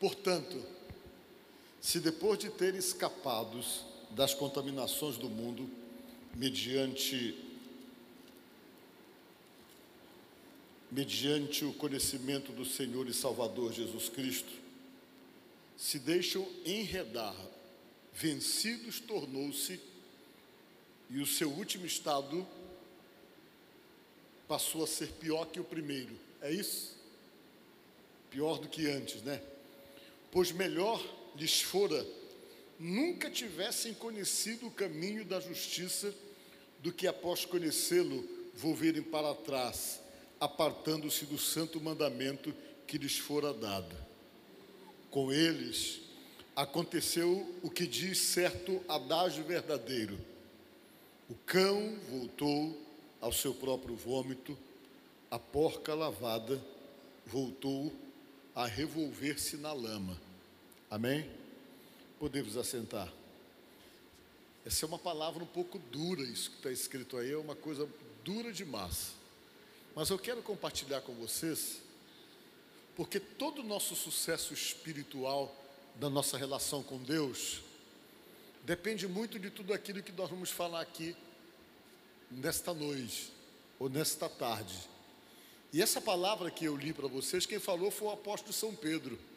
Portanto, se depois de ter escapados das contaminações do mundo, mediante mediante o conhecimento do Senhor e Salvador Jesus Cristo, se deixam enredar, vencidos tornou-se e o seu último estado passou a ser pior que o primeiro. É isso? Pior do que antes, né? Pois melhor lhes fora nunca tivessem conhecido o caminho da justiça do que após conhecê-lo volverem para trás, apartando-se do santo mandamento que lhes fora dado. Com eles aconteceu o que diz certo adágio verdadeiro: o cão voltou ao seu próprio vômito, a porca lavada voltou a revolver-se na lama. Amém? Podemos assentar. Essa é uma palavra um pouco dura, isso que está escrito aí, é uma coisa dura demais. Mas eu quero compartilhar com vocês, porque todo o nosso sucesso espiritual da nossa relação com Deus depende muito de tudo aquilo que nós vamos falar aqui nesta noite ou nesta tarde. E essa palavra que eu li para vocês, quem falou foi o apóstolo São Pedro.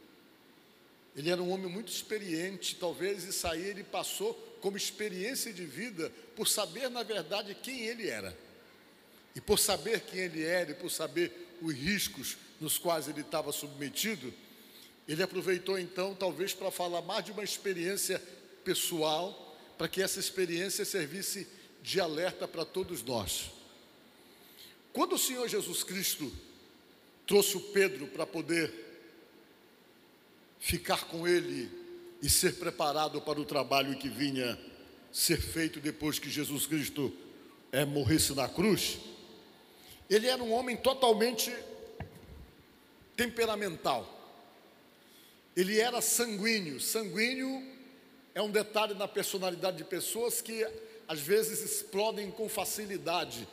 Ele era um homem muito experiente, talvez isso aí ele passou como experiência de vida por saber, na verdade, quem ele era. E por saber quem ele era e por saber os riscos nos quais ele estava submetido, ele aproveitou então, talvez, para falar mais de uma experiência pessoal, para que essa experiência servisse de alerta para todos nós. Quando o Senhor Jesus Cristo trouxe o Pedro para poder ficar com ele e ser preparado para o trabalho que vinha ser feito depois que Jesus Cristo é, morresse na cruz, ele era um homem totalmente temperamental. Ele era sanguíneo. Sanguíneo é um detalhe na personalidade de pessoas que às vezes explodem com facilidade.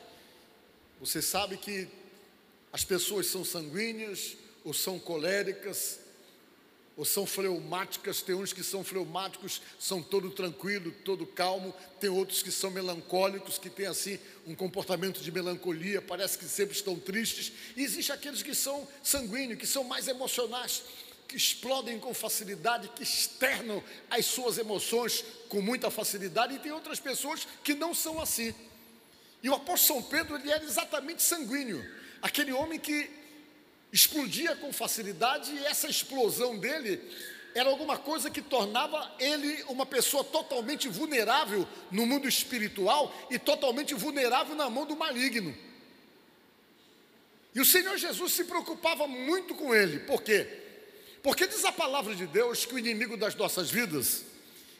Você sabe que as pessoas são sanguíneas, ou são coléricas, ou são fleumáticas, tem uns que são fleumáticos, são todo tranquilo, todo calmo, tem outros que são melancólicos, que têm assim um comportamento de melancolia, parece que sempre estão tristes, e existe aqueles que são sanguíneos, que são mais emocionais que explodem com facilidade, que externam as suas emoções com muita facilidade, e tem outras pessoas que não são assim. E o apóstolo São Pedro, ele era exatamente sanguíneo, aquele homem que explodia com facilidade, e essa explosão dele era alguma coisa que tornava ele uma pessoa totalmente vulnerável no mundo espiritual e totalmente vulnerável na mão do maligno. E o Senhor Jesus se preocupava muito com ele, por quê? Porque diz a palavra de Deus que o inimigo das nossas vidas,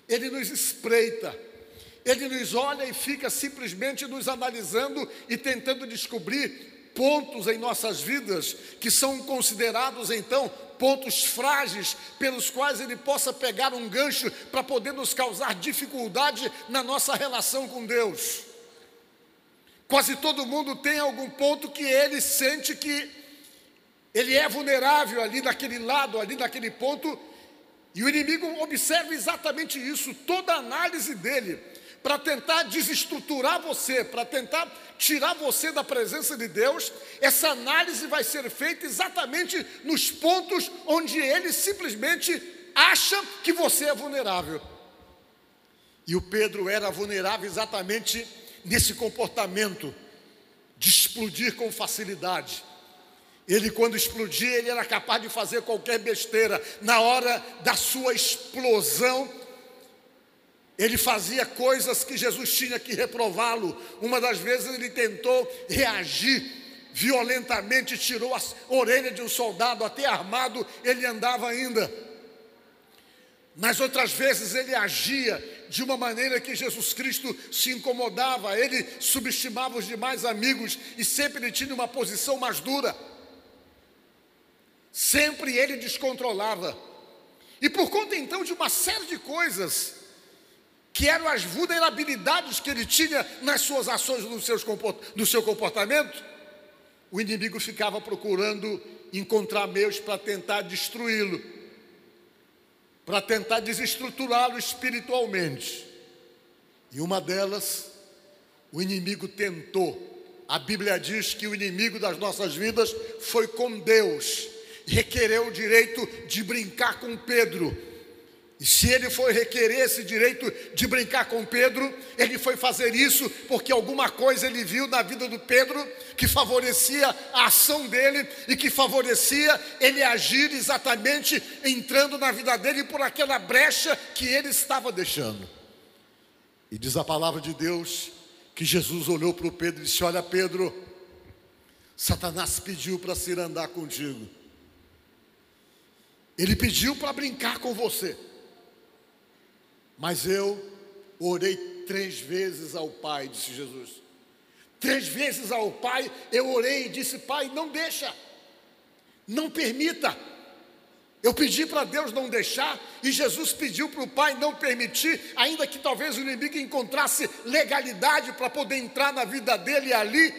ele nos espreita, ele nos olha e fica simplesmente nos analisando e tentando descobrir pontos em nossas vidas que são considerados então pontos frágeis pelos quais ele possa pegar um gancho para poder nos causar dificuldade na nossa relação com Deus. Quase todo mundo tem algum ponto que ele sente que ele é vulnerável ali naquele lado, ali naquele ponto, e o inimigo observa exatamente isso, toda a análise dele, para tentar desestruturar você, para tentar tirar você da presença de Deus, essa análise vai ser feita exatamente nos pontos onde ele simplesmente acha que você é vulnerável. E o Pedro era vulnerável exatamente nesse comportamento de explodir com facilidade ele, quando explodia, ele era capaz de fazer qualquer besteira. Na hora da sua explosão, ele fazia coisas que Jesus tinha que reprová-lo. Uma das vezes ele tentou reagir violentamente, tirou a orelha de um soldado, até armado ele andava ainda. Nas outras vezes ele agia de uma maneira que Jesus Cristo se incomodava, ele subestimava os demais amigos e sempre ele tinha uma posição mais dura. Sempre ele descontrolava. E por conta então de uma série de coisas, que eram as vulnerabilidades que ele tinha nas suas ações, no, seus, no seu comportamento, o inimigo ficava procurando encontrar meios para tentar destruí-lo. para tentar desestruturá-lo espiritualmente. E uma delas, o inimigo tentou. A Bíblia diz que o inimigo das nossas vidas foi com Deus, requereu o direito de brincar com Pedro e se ele foi requerer esse direito de brincar com Pedro, ele foi fazer isso porque alguma coisa ele viu na vida do Pedro que favorecia a ação dele e que favorecia ele agir exatamente entrando na vida dele por aquela brecha que ele estava deixando. E diz a palavra de Deus que Jesus olhou para o Pedro e disse: Olha, Pedro, Satanás pediu para se andar contigo. Ele pediu para brincar com você. Mas eu orei três vezes ao Pai, disse Jesus. Três vezes ao Pai eu orei e disse: Pai, não deixa, não permita. Eu pedi para Deus não deixar, e Jesus pediu para o Pai não permitir, ainda que talvez o inimigo encontrasse legalidade para poder entrar na vida dele ali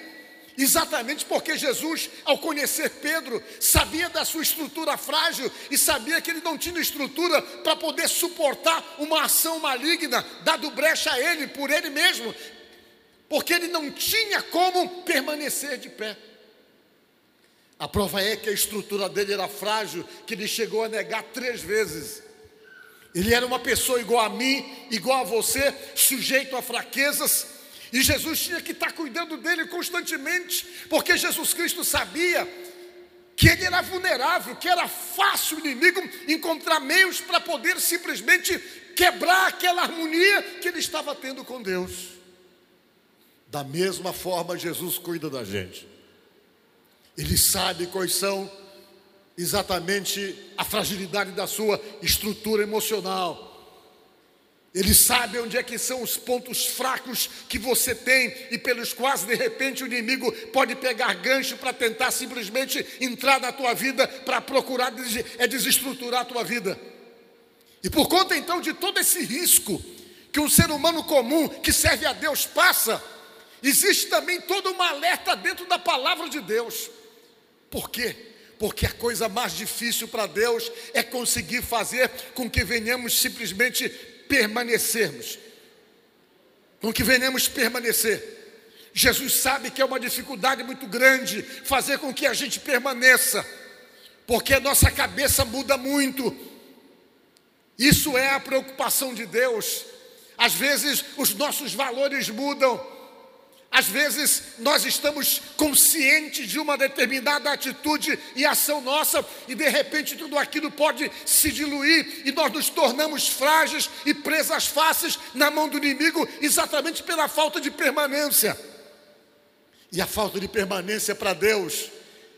Exatamente porque Jesus, ao conhecer Pedro, sabia da sua estrutura frágil e sabia que ele não tinha estrutura para poder suportar uma ação maligna, dado brecha a ele, por ele mesmo, porque ele não tinha como permanecer de pé. A prova é que a estrutura dele era frágil, que ele chegou a negar três vezes. Ele era uma pessoa igual a mim, igual a você, sujeito a fraquezas, e Jesus tinha que estar cuidando dele constantemente, porque Jesus Cristo sabia que ele era vulnerável, que era fácil o inimigo encontrar meios para poder simplesmente quebrar aquela harmonia que ele estava tendo com Deus. Da mesma forma, Jesus cuida da gente. Ele sabe quais são exatamente a fragilidade da sua estrutura emocional ele sabe onde é que são os pontos fracos que você tem e pelos quais de repente o inimigo pode pegar gancho para tentar simplesmente entrar na tua vida para procurar é desestruturar a tua vida. E por conta então de todo esse risco que um ser humano comum que serve a Deus passa, existe também toda uma alerta dentro da palavra de Deus. Por quê? Porque a coisa mais difícil para Deus é conseguir fazer com que venhamos simplesmente permanecermos, com que venhamos permanecer. Jesus sabe que é uma dificuldade muito grande fazer com que a gente permaneça, porque a nossa cabeça muda muito. Isso é a preocupação de Deus. Às vezes os nossos valores mudam, às vezes nós estamos conscientes de uma determinada atitude e ação nossa, e de repente tudo aquilo pode se diluir e nós nos tornamos frágeis e presas fáceis na mão do inimigo, exatamente pela falta de permanência. E a falta de permanência para Deus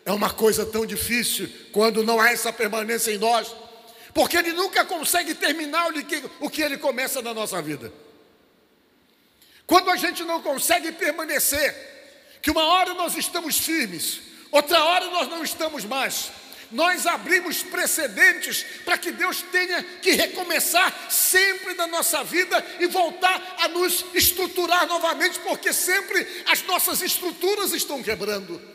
é uma coisa tão difícil quando não há essa permanência em nós, porque Ele nunca consegue terminar o que Ele começa na nossa vida. Quando a gente não consegue permanecer, que uma hora nós estamos firmes, outra hora nós não estamos mais, nós abrimos precedentes para que Deus tenha que recomeçar sempre na nossa vida e voltar a nos estruturar novamente, porque sempre as nossas estruturas estão quebrando.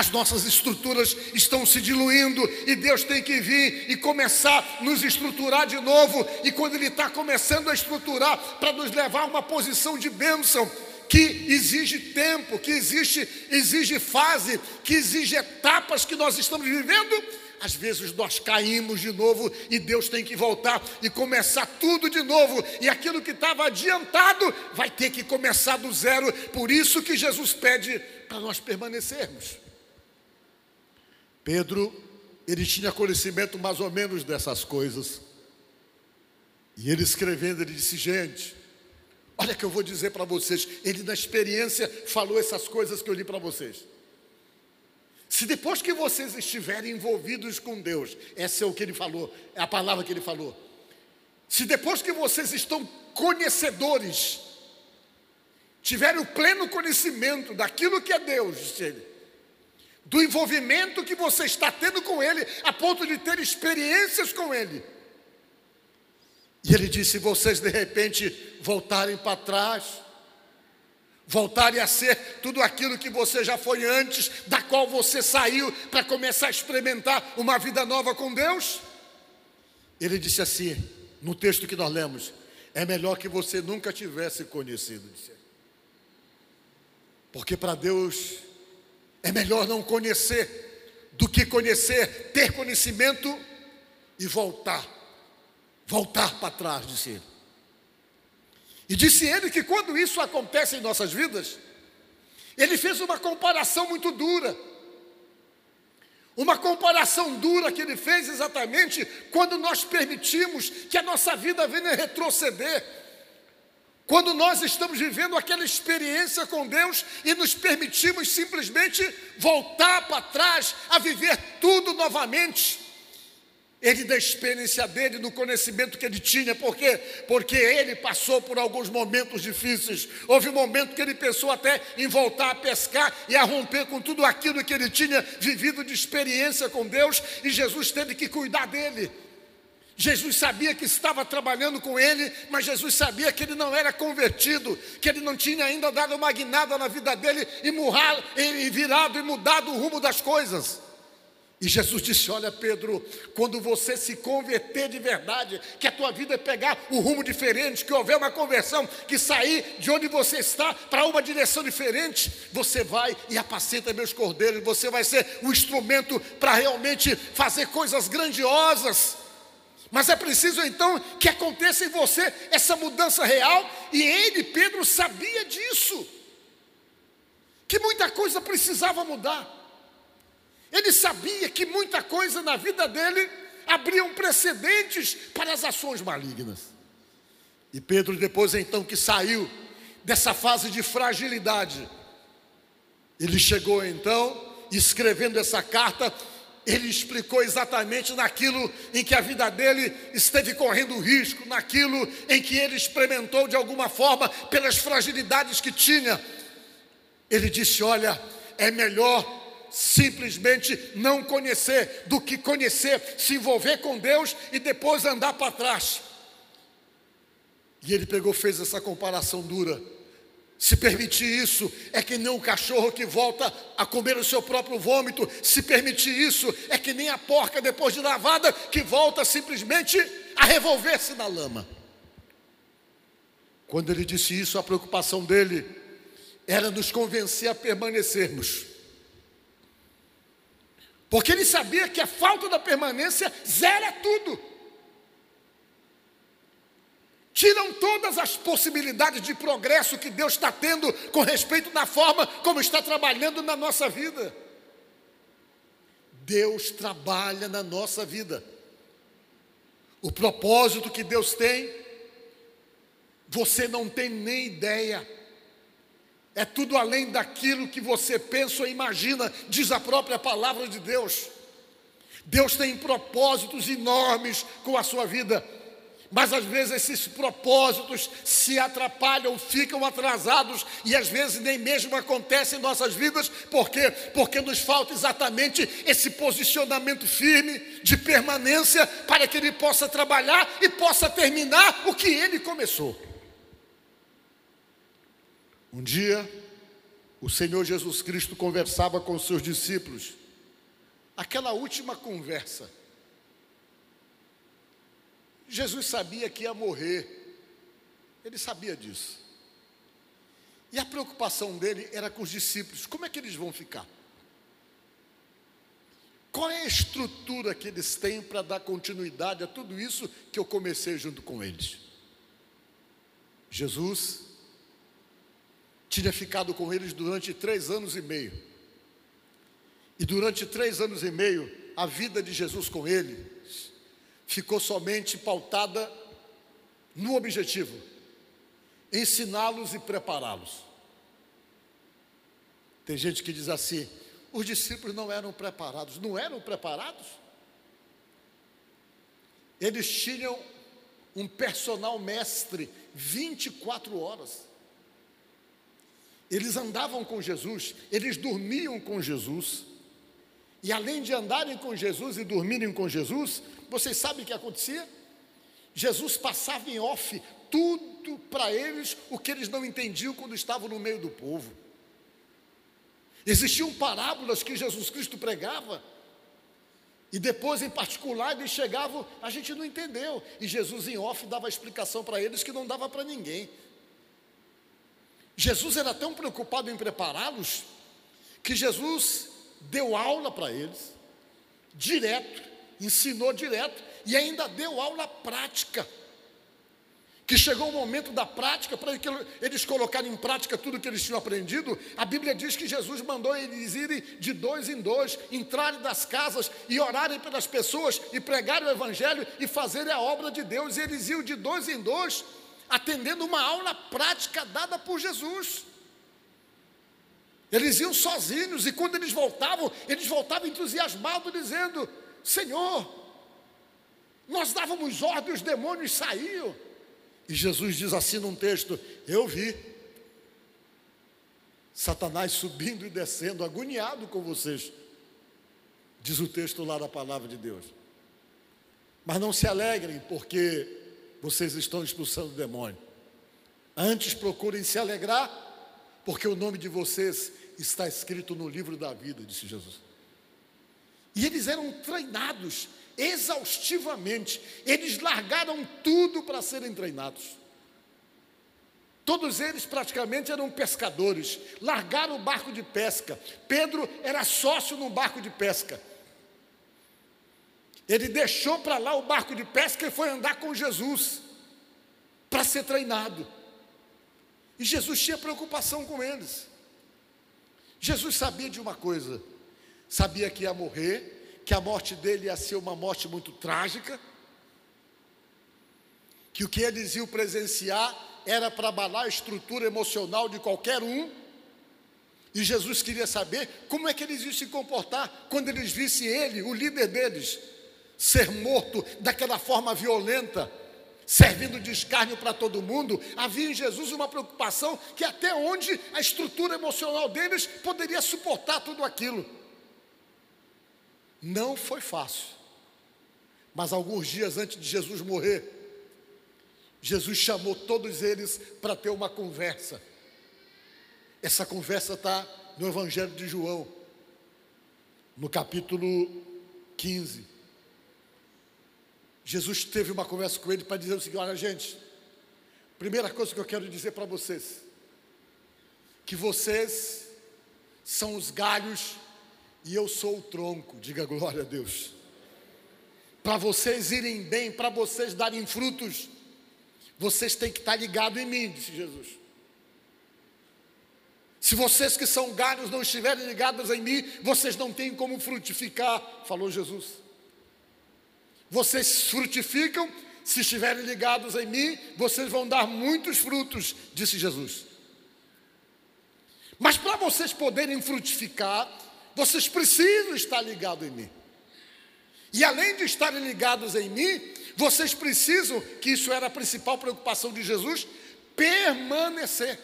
As nossas estruturas estão se diluindo e Deus tem que vir e começar a nos estruturar de novo. E quando Ele está começando a estruturar para nos levar a uma posição de bênção, que exige tempo, que exige, exige fase, que exige etapas que nós estamos vivendo, às vezes nós caímos de novo e Deus tem que voltar e começar tudo de novo, e aquilo que estava adiantado vai ter que começar do zero. Por isso que Jesus pede para nós permanecermos. Pedro, ele tinha conhecimento mais ou menos dessas coisas. E ele escrevendo, ele disse: Gente, olha que eu vou dizer para vocês. Ele, na experiência, falou essas coisas que eu li para vocês. Se depois que vocês estiverem envolvidos com Deus, essa é o que ele falou, é a palavra que ele falou. Se depois que vocês estão conhecedores, tiverem o pleno conhecimento daquilo que é Deus, disse ele, do envolvimento que você está tendo com Ele, a ponto de ter experiências com Ele. E ele disse: vocês de repente voltarem para trás, voltarem a ser tudo aquilo que você já foi antes, da qual você saiu para começar a experimentar uma vida nova com Deus. Ele disse assim, no texto que nós lemos: é melhor que você nunca tivesse conhecido. Porque para Deus é melhor não conhecer do que conhecer, ter conhecimento e voltar, voltar para trás, disse ele. E disse ele que quando isso acontece em nossas vidas, ele fez uma comparação muito dura. Uma comparação dura que ele fez exatamente quando nós permitimos que a nossa vida venha retroceder. Quando nós estamos vivendo aquela experiência com Deus e nos permitimos simplesmente voltar para trás, a viver tudo novamente. Ele da experiência dele, do conhecimento que ele tinha, por quê? Porque ele passou por alguns momentos difíceis. Houve um momento que ele pensou até em voltar a pescar e a romper com tudo aquilo que ele tinha vivido de experiência com Deus, e Jesus teve que cuidar dele. Jesus sabia que estava trabalhando com ele, mas Jesus sabia que ele não era convertido, que ele não tinha ainda dado uma guinada na vida dele e, virado e mudado o rumo das coisas. E Jesus disse: Olha, Pedro, quando você se converter de verdade, que a tua vida é pegar um rumo diferente, que houver uma conversão, que sair de onde você está para uma direção diferente, você vai e apacenta meus cordeiros, você vai ser um instrumento para realmente fazer coisas grandiosas. Mas é preciso então que aconteça em você essa mudança real, e ele, Pedro, sabia disso, que muita coisa precisava mudar. Ele sabia que muita coisa na vida dele abriam precedentes para as ações malignas. E Pedro, depois então que saiu dessa fase de fragilidade, ele chegou então, escrevendo essa carta, ele explicou exatamente naquilo em que a vida dele esteve correndo risco, naquilo em que ele experimentou de alguma forma pelas fragilidades que tinha. Ele disse: Olha, é melhor simplesmente não conhecer, do que conhecer, se envolver com Deus e depois andar para trás. E ele pegou, fez essa comparação dura. Se permitir isso, é que nem um cachorro que volta a comer o seu próprio vômito. Se permitir isso, é que nem a porca depois de lavada que volta simplesmente a revolver-se na lama. Quando ele disse isso, a preocupação dele era nos convencer a permanecermos. Porque ele sabia que a falta da permanência zera tudo. Tiram todas as possibilidades de progresso que Deus está tendo com respeito da forma como está trabalhando na nossa vida. Deus trabalha na nossa vida. O propósito que Deus tem, você não tem nem ideia. É tudo além daquilo que você pensa ou imagina, diz a própria palavra de Deus. Deus tem propósitos enormes com a sua vida, mas às vezes esses propósitos se atrapalham, ficam atrasados e às vezes nem mesmo acontecem em nossas vidas, por quê? Porque nos falta exatamente esse posicionamento firme de permanência para que ele possa trabalhar e possa terminar o que ele começou. Um dia, o Senhor Jesus Cristo conversava com os seus discípulos. Aquela última conversa. Jesus sabia que ia morrer. Ele sabia disso. E a preocupação dele era com os discípulos: como é que eles vão ficar? Qual é a estrutura que eles têm para dar continuidade a tudo isso que eu comecei junto com eles? Jesus tinha ficado com eles durante três anos e meio. E durante três anos e meio, a vida de Jesus com eles ficou somente pautada no objetivo: ensiná-los e prepará-los. Tem gente que diz assim: os discípulos não eram preparados. Não eram preparados? Eles tinham um personal mestre 24 horas. Eles andavam com Jesus, eles dormiam com Jesus. E além de andarem com Jesus e dormirem com Jesus, vocês sabem o que acontecia? Jesus passava em off tudo para eles o que eles não entendiam quando estavam no meio do povo. Existiam parábolas que Jesus Cristo pregava, E depois, em particular, eles chegavam, a gente não entendeu. E Jesus, em off, dava explicação para eles que não dava para ninguém. Jesus era tão preocupado em prepará-los, que Jesus deu aula para eles, direto, ensinou direto, e ainda deu aula prática que chegou o momento da prática, para eles colocarem em prática tudo que eles tinham aprendido, a Bíblia diz que Jesus mandou eles irem de dois em dois, entrarem das casas e orarem pelas pessoas e pregarem o Evangelho e fazerem a obra de Deus. E eles iam de dois em dois, atendendo uma aula prática dada por Jesus. Eles iam sozinhos e quando eles voltavam, eles voltavam entusiasmados, dizendo: Senhor, nós dávamos ordem, os demônios saíam. E Jesus diz assim num texto: Eu vi Satanás subindo e descendo, agoniado com vocês. Diz o texto lá da palavra de Deus. Mas não se alegrem, porque vocês estão expulsando o demônio. Antes procurem se alegrar, porque o nome de vocês está escrito no livro da vida, disse Jesus. E eles eram treinados exaustivamente. Eles largaram tudo para serem treinados. Todos eles praticamente eram pescadores, largaram o barco de pesca. Pedro era sócio num barco de pesca. Ele deixou para lá o barco de pesca e foi andar com Jesus para ser treinado. E Jesus tinha preocupação com eles. Jesus sabia de uma coisa: sabia que ia morrer, que a morte dele ia ser uma morte muito trágica, que o que eles iam presenciar era para abalar a estrutura emocional de qualquer um, e Jesus queria saber como é que eles iam se comportar quando eles vissem ele, o líder deles, ser morto daquela forma violenta, servindo de escárnio para todo mundo. Havia em Jesus uma preocupação que até onde a estrutura emocional deles poderia suportar tudo aquilo. Não foi fácil. Mas alguns dias antes de Jesus morrer, Jesus chamou todos eles para ter uma conversa. Essa conversa está no Evangelho de João, no capítulo 15. Jesus teve uma conversa com ele para dizer o seguinte: olha, gente, primeira coisa que eu quero dizer para vocês, que vocês são os galhos e eu sou o tronco, diga glória a Deus. Para vocês irem bem, para vocês darem frutos, vocês têm que estar ligados em mim, disse Jesus. Se vocês que são galhos não estiverem ligados em mim, vocês não têm como frutificar, falou Jesus. Vocês frutificam se estiverem ligados em mim, vocês vão dar muitos frutos, disse Jesus. Mas para vocês poderem frutificar, vocês precisam estar ligados em mim. E além de estarem ligados em mim, vocês precisam, que isso era a principal preocupação de Jesus, permanecer.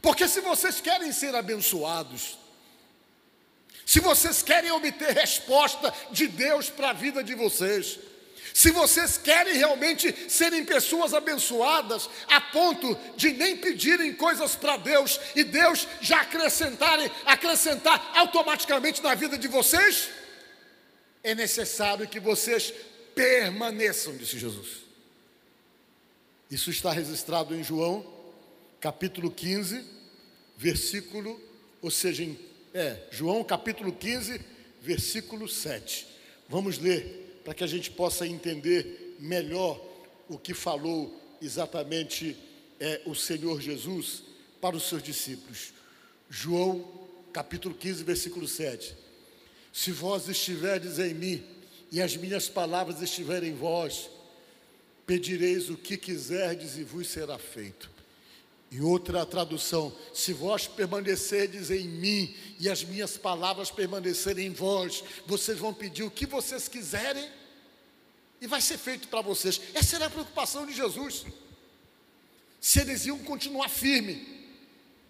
Porque se vocês querem ser abençoados, se vocês querem obter resposta de Deus para a vida de vocês, se vocês querem realmente serem pessoas abençoadas, a ponto de nem pedirem coisas para Deus e Deus já acrescentarem, acrescentar automaticamente na vida de vocês, é necessário que vocês permaneçam, disse Jesus. Isso está registrado em João, capítulo 15, versículo, ou seja, em, é, João capítulo 15, versículo 7. Vamos ler para que a gente possa entender melhor o que falou exatamente é, o Senhor Jesus para os seus discípulos. João capítulo 15, versículo 7. Se vós estiverdes em mim e as minhas palavras estiverem em vós, pedireis o que quiserdes e vos será feito. E outra tradução: se vós permanecerdes em mim e as minhas palavras permanecerem em vós, vocês vão pedir o que vocês quiserem e vai ser feito para vocês. Essa era a preocupação de Jesus. Se eles iam continuar firme,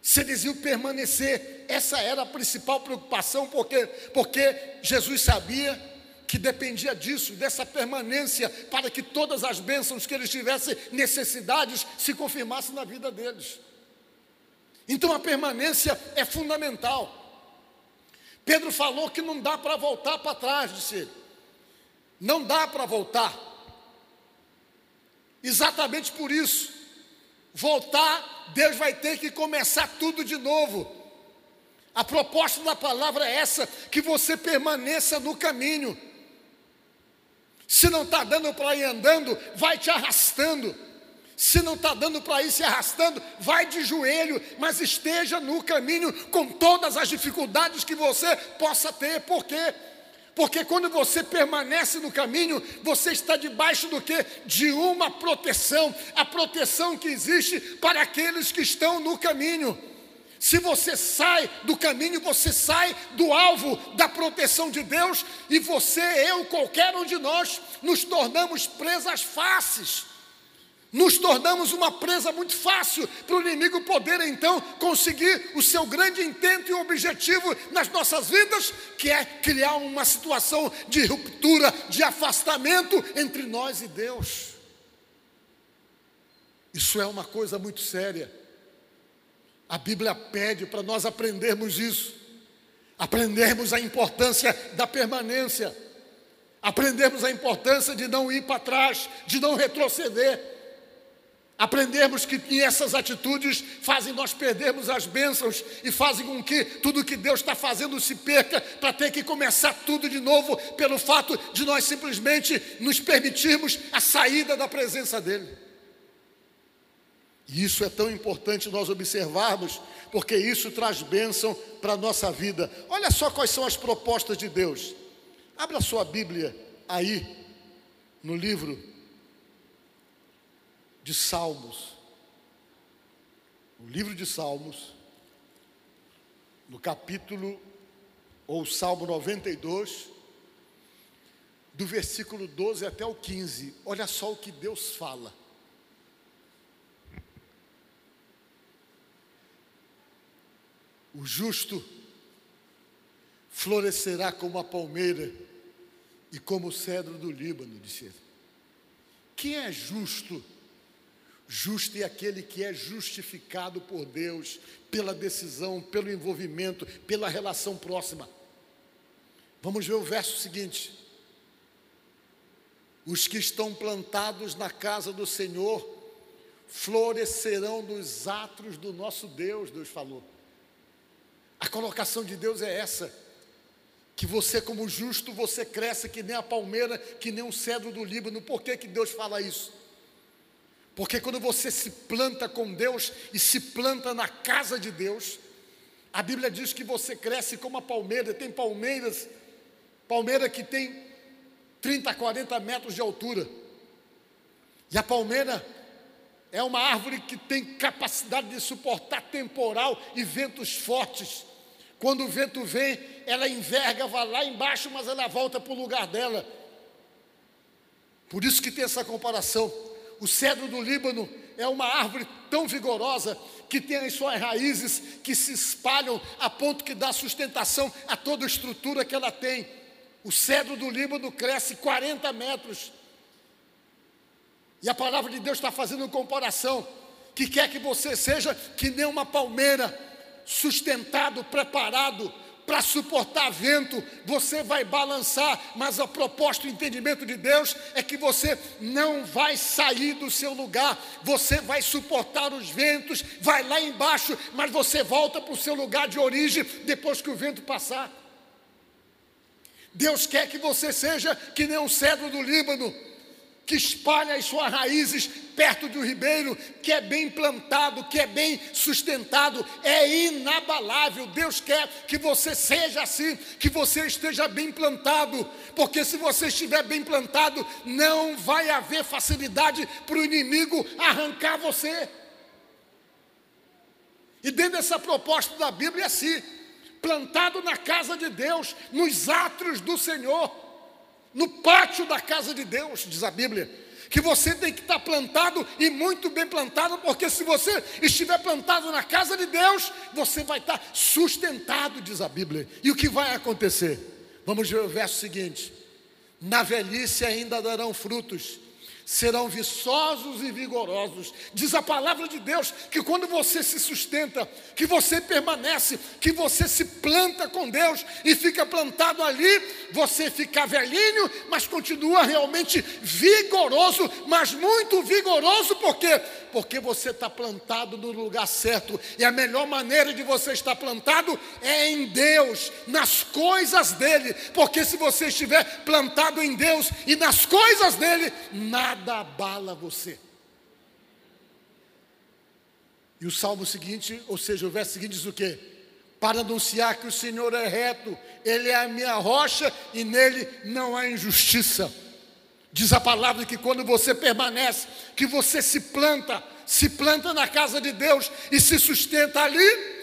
se eles iam permanecer, essa era a principal preocupação, porque, porque Jesus sabia que dependia disso, dessa permanência, para que todas as bênçãos que eles tivessem necessidades se confirmassem na vida deles. Então a permanência é fundamental. Pedro falou que não dá para voltar para trás, disse ele. Não dá para voltar. Exatamente por isso. Voltar, Deus vai ter que começar tudo de novo. A proposta da palavra é essa: que você permaneça no caminho. Se não está dando para ir andando, vai te arrastando. Se não está dando para ir se arrastando, vai de joelho, mas esteja no caminho com todas as dificuldades que você possa ter. Por quê? Porque quando você permanece no caminho, você está debaixo do que? De uma proteção, a proteção que existe para aqueles que estão no caminho. Se você sai do caminho, você sai do alvo da proteção de Deus, e você, eu, qualquer um de nós, nos tornamos presas fáceis. Nos tornamos uma presa muito fácil para o inimigo poder então conseguir o seu grande intento e objetivo nas nossas vidas, que é criar uma situação de ruptura, de afastamento entre nós e Deus. Isso é uma coisa muito séria. A Bíblia pede para nós aprendermos isso, aprendermos a importância da permanência, aprendermos a importância de não ir para trás, de não retroceder, aprendermos que essas atitudes fazem nós perdermos as bênçãos e fazem com que tudo que Deus está fazendo se perca, para ter que começar tudo de novo, pelo fato de nós simplesmente nos permitirmos a saída da presença dEle. E isso é tão importante nós observarmos, porque isso traz bênção para a nossa vida. Olha só quais são as propostas de Deus. Abra sua Bíblia aí, no livro de Salmos. O livro de Salmos, no capítulo, ou Salmo 92, do versículo 12 até o 15. Olha só o que Deus fala. O justo florescerá como a palmeira e como o cedro do Líbano, disse ele. Quem é justo? Justo é aquele que é justificado por Deus, pela decisão, pelo envolvimento, pela relação próxima. Vamos ver o verso seguinte. Os que estão plantados na casa do Senhor florescerão nos atos do nosso Deus, Deus falou. A colocação de Deus é essa: que você, como justo, você cresce que nem a palmeira, que nem um cedro do Líbano. Por que, que Deus fala isso? Porque quando você se planta com Deus e se planta na casa de Deus, a Bíblia diz que você cresce como a palmeira. Tem palmeiras, palmeira que tem 30, 40 metros de altura. E a palmeira é uma árvore que tem capacidade de suportar temporal e ventos fortes. Quando o vento vem, ela enverga, vai lá embaixo, mas ela volta para o lugar dela. Por isso que tem essa comparação. O cedro do Líbano é uma árvore tão vigorosa que tem as suas raízes que se espalham a ponto que dá sustentação a toda a estrutura que ela tem. O cedro do Líbano cresce 40 metros. E a palavra de Deus está fazendo uma comparação que quer que você seja que nem uma palmeira sustentado, preparado para suportar vento, você vai balançar, mas a proposta o entendimento de Deus é que você não vai sair do seu lugar, você vai suportar os ventos, vai lá embaixo, mas você volta para o seu lugar de origem depois que o vento passar. Deus quer que você seja que nem um cedro do Líbano, que espalha as suas raízes perto de um ribeiro, que é bem plantado, que é bem sustentado, é inabalável. Deus quer que você seja assim, que você esteja bem plantado, porque se você estiver bem plantado, não vai haver facilidade para o inimigo arrancar você. E dentro dessa proposta da Bíblia é assim: plantado na casa de Deus, nos átrios do Senhor no pátio da casa de Deus, diz a Bíblia, que você tem que estar plantado e muito bem plantado, porque se você estiver plantado na casa de Deus, você vai estar sustentado, diz a Bíblia. E o que vai acontecer? Vamos ver o verso seguinte: na velhice ainda darão frutos, serão viçosos e vigorosos. Diz a palavra de Deus que quando você se sustenta, que você permanece, que você se planta com Deus e fica plantado ali, você fica velhinho, mas continua realmente vigoroso, mas muito vigoroso, por quê? Porque você está plantado no lugar certo, e a melhor maneira de você estar plantado é em Deus, nas coisas dele, porque se você estiver plantado em Deus e nas coisas dele, nada nada abala você. E o salmo seguinte, ou seja, o verso seguinte diz o quê? Para anunciar que o Senhor é reto, Ele é a minha rocha e nele não há injustiça. Diz a palavra que quando você permanece, que você se planta, se planta na casa de Deus e se sustenta ali,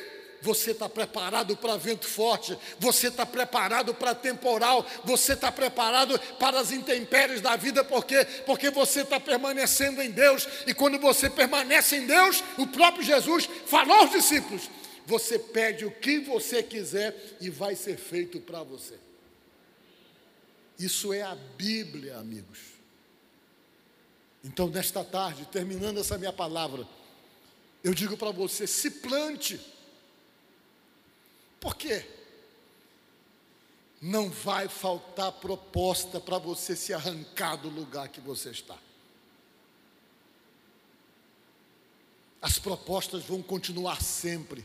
você está preparado para vento forte, você está preparado para temporal, você está preparado para as intempéries da vida, porque porque você está permanecendo em Deus, e quando você permanece em Deus, o próprio Jesus falou aos discípulos: você pede o que você quiser e vai ser feito para você. Isso é a Bíblia, amigos. Então, nesta tarde, terminando essa minha palavra, eu digo para você: se plante por quê? Não vai faltar proposta para você se arrancar do lugar que você está. As propostas vão continuar sempre.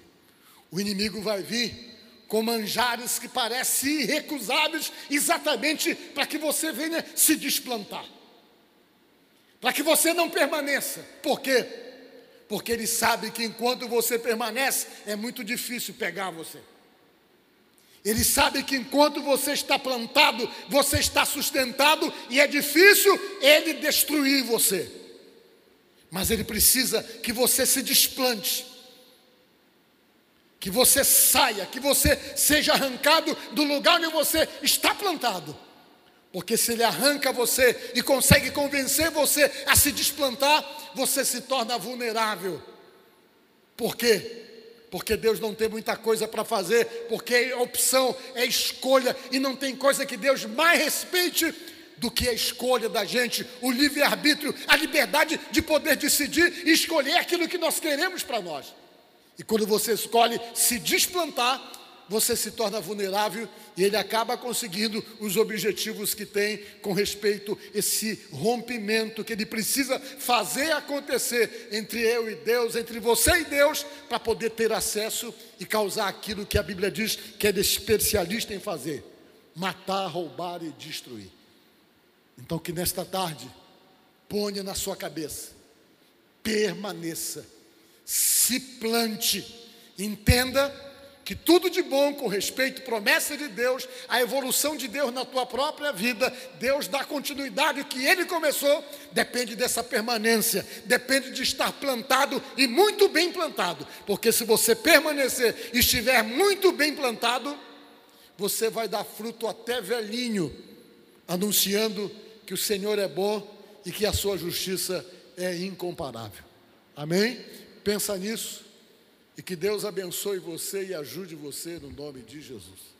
O inimigo vai vir com manjares que parecem irrecusáveis, exatamente para que você venha se desplantar. Para que você não permaneça. Por quê? Porque ele sabe que enquanto você permanece, é muito difícil pegar você. Ele sabe que enquanto você está plantado, você está sustentado e é difícil ele destruir você. Mas ele precisa que você se desplante, que você saia, que você seja arrancado do lugar onde você está plantado. Porque se ele arranca você e consegue convencer você a se desplantar, você se torna vulnerável. Por quê? Porque Deus não tem muita coisa para fazer, porque é opção, é escolha, e não tem coisa que Deus mais respeite do que a escolha da gente, o livre-arbítrio, a liberdade de poder decidir e escolher aquilo que nós queremos para nós. E quando você escolhe se desplantar, você se torna vulnerável e ele acaba conseguindo os objetivos que tem com respeito a esse rompimento que ele precisa fazer acontecer entre eu e Deus, entre você e Deus, para poder ter acesso e causar aquilo que a Bíblia diz que é especialista em fazer: matar, roubar e destruir. Então, que nesta tarde, ponha na sua cabeça, permaneça, se plante, entenda que tudo de bom com respeito, promessa de Deus, a evolução de Deus na tua própria vida, Deus dá continuidade, que Ele começou, depende dessa permanência, depende de estar plantado e muito bem plantado, porque se você permanecer e estiver muito bem plantado, você vai dar fruto até velhinho, anunciando que o Senhor é bom e que a sua justiça é incomparável. Amém? Pensa nisso. E que Deus abençoe você e ajude você no nome de Jesus.